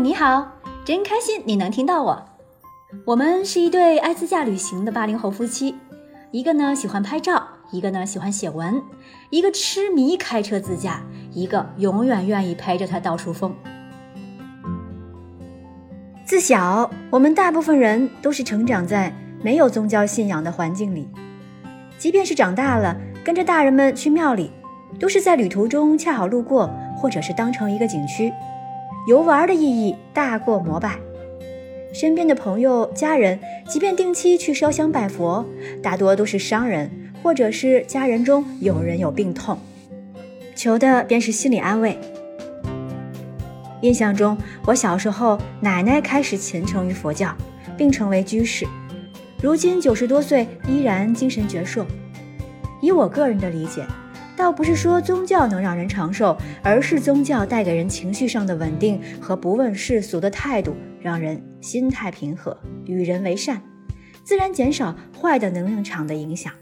你好，真开心你能听到我。我们是一对爱自驾旅行的八零后夫妻，一个呢喜欢拍照，一个呢喜欢写文，一个痴迷开车自驾，一个永远愿意陪着他到处疯。自小，我们大部分人都是成长在没有宗教信仰的环境里，即便是长大了，跟着大人们去庙里，都是在旅途中恰好路过，或者是当成一个景区。游玩的意义大过膜拜，身边的朋友、家人，即便定期去烧香拜佛，大多都是商人，或者是家人中有人有病痛，求的便是心理安慰。印象中，我小时候奶奶开始虔诚于佛教，并成为居士，如今九十多岁依然精神矍铄。以我个人的理解。倒不是说宗教能让人长寿，而是宗教带给人情绪上的稳定和不问世俗的态度，让人心态平和，与人为善，自然减少坏的能量场的影响。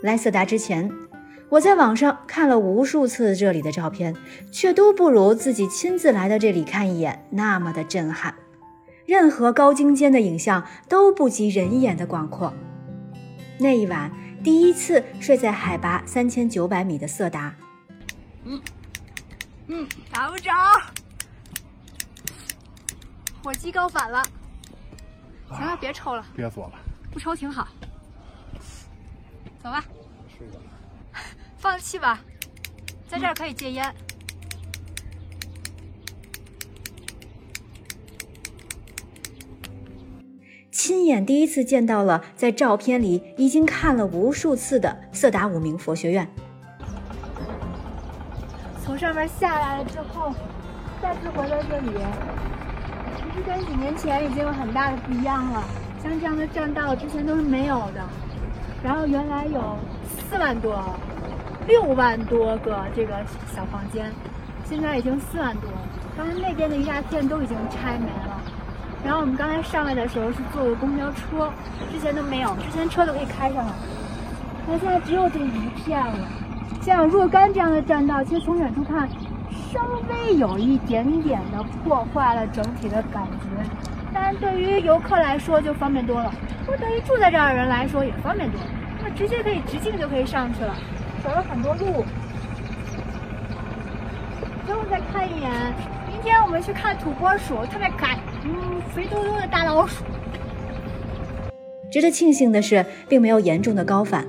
来色达之前，我在网上看了无数次这里的照片，却都不如自己亲自来到这里看一眼那么的震撼。任何高精尖的影像都不及人眼的广阔。那一晚。第一次睡在海拔三千九百米的色达，嗯嗯，打不着，火机高反了，行了，别抽了，憋死我了，不抽挺好，走吧，放弃吧，在这儿可以戒烟。亲眼第一次见到了，在照片里已经看了无数次的色达五明佛学院。从上面下来了之后，再次回到这里，其实跟几年前已经有很大的不一样了。像这样的栈道之前都是没有的，然后原来有四万多、六万多个这个小房间，现在已经四万多。刚才那边的一大片都已经拆没了。然后我们刚才上来的时候是坐的公交车，之前都没有，之前车都可以开上来，那现在只有这一片了。像若干这样的栈道，其实从远处看，稍微有一点点的破坏了整体的感觉，但对于游客来说就方便多了，或者对于住在这儿的人来说也方便多了，那直接可以直径就可以上去了，走了很多路。最后再看一眼，明天我们去看土拨鼠，特别可爱。嗯，肥嘟嘟的大老鼠。值得庆幸的是，并没有严重的高反，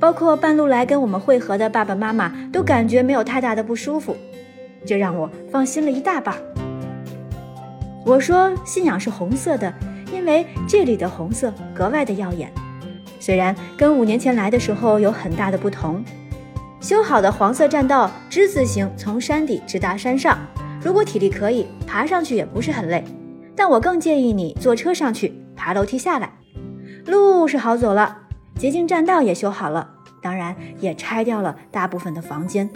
包括半路来跟我们会合的爸爸妈妈都感觉没有太大的不舒服，这让我放心了一大半。我说信仰是红色的，因为这里的红色格外的耀眼，虽然跟五年前来的时候有很大的不同。修好的黄色栈道之字形从山底直达山上，如果体力可以，爬上去也不是很累。但我更建议你坐车上去，爬楼梯下来。路是好走了，捷径栈道也修好了，当然也拆掉了大部分的房间。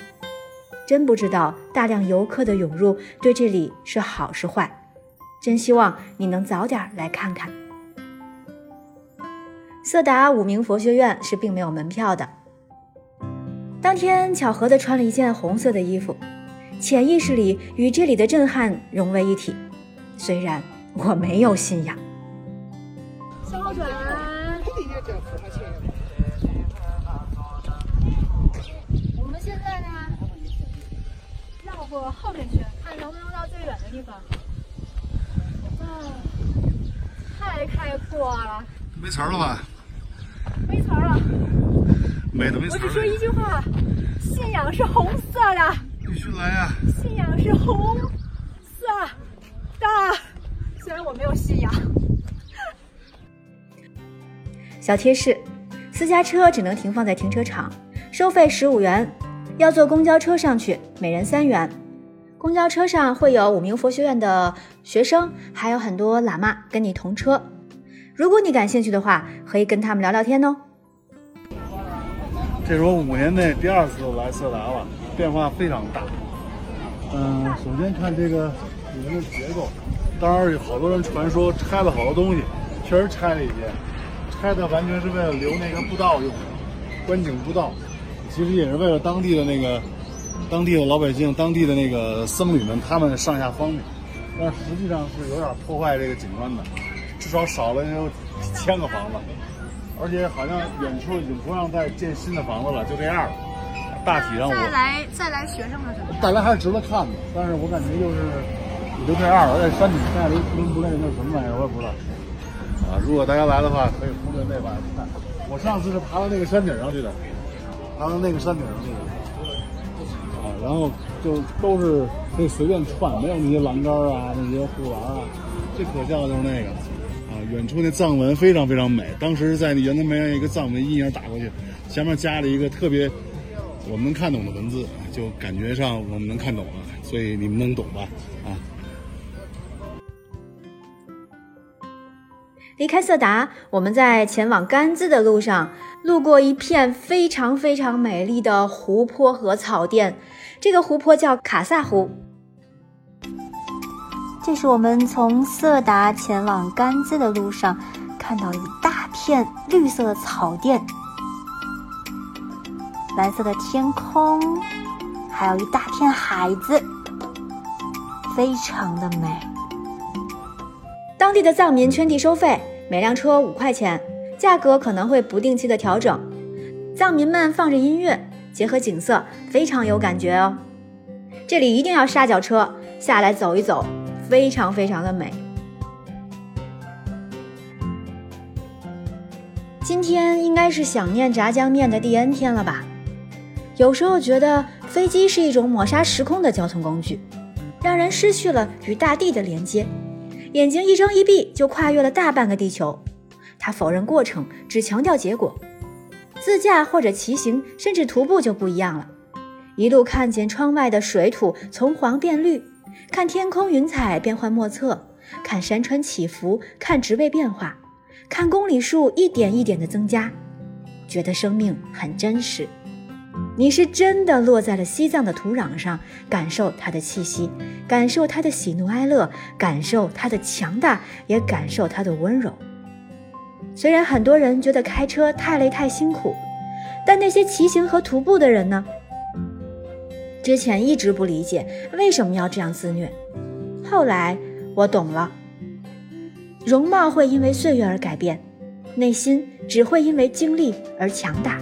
真不知道大量游客的涌入对这里是好是坏。真希望你能早点来看看。色达五明佛学院是并没有门票的。当天巧合的穿了一件红色的衣服，潜意识里与这里的震撼融为一体。虽然我没有信仰。小转。我们现在呢，绕过后面去，看能不能到最远的地方。啊，太开阔了。没词儿了吧？没词儿了。没的没词儿。我只说一句话：信仰是红色的。必须来呀！信仰是红色。的，虽然我没有信仰。小贴士：私家车只能停放在停车场，收费十五元；要坐公交车上去，每人三元。公交车上会有五名佛学院的学生，还有很多喇嘛跟你同车。如果你感兴趣的话，可以跟他们聊聊天哦。这是我五年内第二次来色达了，变化非常大。嗯，首先看这个。里面的结构，当然有好多人传说拆了好多东西，确实拆了一些，拆的完全是为了留那个步道用的，观景步道，其实也是为了当地的那个当地的老百姓、当地的那个僧侣们，他们上下方便，但实际上是有点破坏这个景观的，至少少了有几千个房子，而且好像远处已经不让再建新的房子了，就这样了。大体上我再来再来学生了怎么？带来还是值得看的，但是我感觉就是也就这样了。在山顶盖了一不伦不类那什么玩意儿，我也不知道。啊，如果大家来的话，可以忽略那玩意儿不看。我上次是爬到那个山顶上去的，爬到那个山顶上去的。啊，然后就都是可以随便串，没有那些栏杆啊、那些护栏啊。最可笑的就是那个啊，远处那藏文非常非常美。当时在那圆南梅园一个藏文印样打过去，前面加了一个特别我们能看懂的文字，就感觉上我们能看懂了，所以你们能懂吧？啊。离开色达，我们在前往甘孜的路上，路过一片非常非常美丽的湖泊和草甸。这个湖泊叫卡萨湖。这是我们从色达前往甘孜的路上看到一大片绿色的草甸，蓝色的天空，还有一大片海子，非常的美。当地的藏民圈地收费，每辆车五块钱，价格可能会不定期的调整。藏民们放着音乐，结合景色，非常有感觉哦。这里一定要刹脚车下来走一走，非常非常的美。今天应该是想念炸酱面的第 N 天了吧？有时候觉得飞机是一种抹杀时空的交通工具，让人失去了与大地的连接。眼睛一睁一闭就跨越了大半个地球，他否认过程，只强调结果。自驾或者骑行，甚至徒步就不一样了。一路看见窗外的水土从黄变绿，看天空云彩变幻莫测，看山川起伏，看植被变化，看公里数一点一点的增加，觉得生命很真实。你是真的落在了西藏的土壤上，感受它的气息，感受它的喜怒哀乐，感受它的强大，也感受它的温柔。虽然很多人觉得开车太累太辛苦，但那些骑行和徒步的人呢？之前一直不理解为什么要这样自虐，后来我懂了。容貌会因为岁月而改变，内心只会因为经历而强大。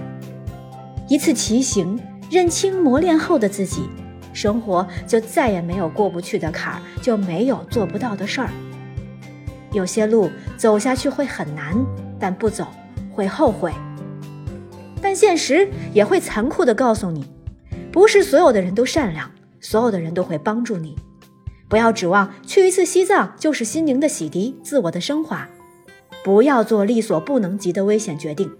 一次骑行，认清磨练后的自己，生活就再也没有过不去的坎儿，就没有做不到的事儿。有些路走下去会很难，但不走会后悔。但现实也会残酷地告诉你，不是所有的人都善良，所有的人都会帮助你。不要指望去一次西藏就是心灵的洗涤、自我的升华。不要做力所不能及的危险决定。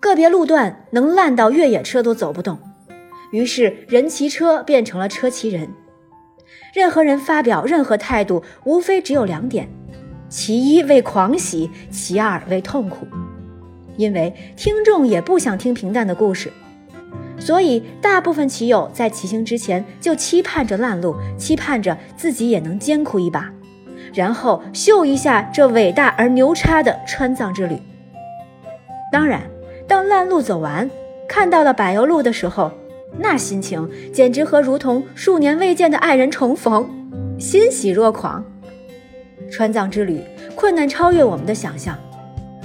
个别路段能烂到越野车都走不动，于是人骑车变成了车骑人。任何人发表任何态度，无非只有两点：其一为狂喜，其二为痛苦。因为听众也不想听平淡的故事，所以大部分骑友在骑行之前就期盼着烂路，期盼着自己也能艰苦一把，然后秀一下这伟大而牛叉的川藏之旅。当然。当烂路走完，看到了柏油路的时候，那心情简直和如同数年未见的爱人重逢，欣喜若狂。川藏之旅困难超越我们的想象，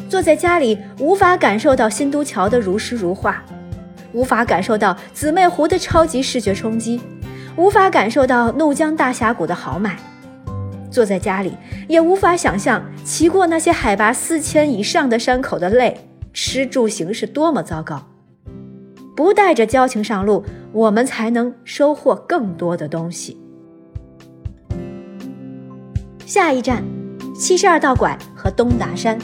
坐在家里无法感受到新都桥的如诗如画，无法感受到姊妹湖的超级视觉冲击，无法感受到怒江大峡谷的豪迈。坐在家里也无法想象骑过那些海拔四千以上的山口的累。吃住行是多么糟糕！不带着交情上路，我们才能收获更多的东西。下一站，七十二道拐和东达山。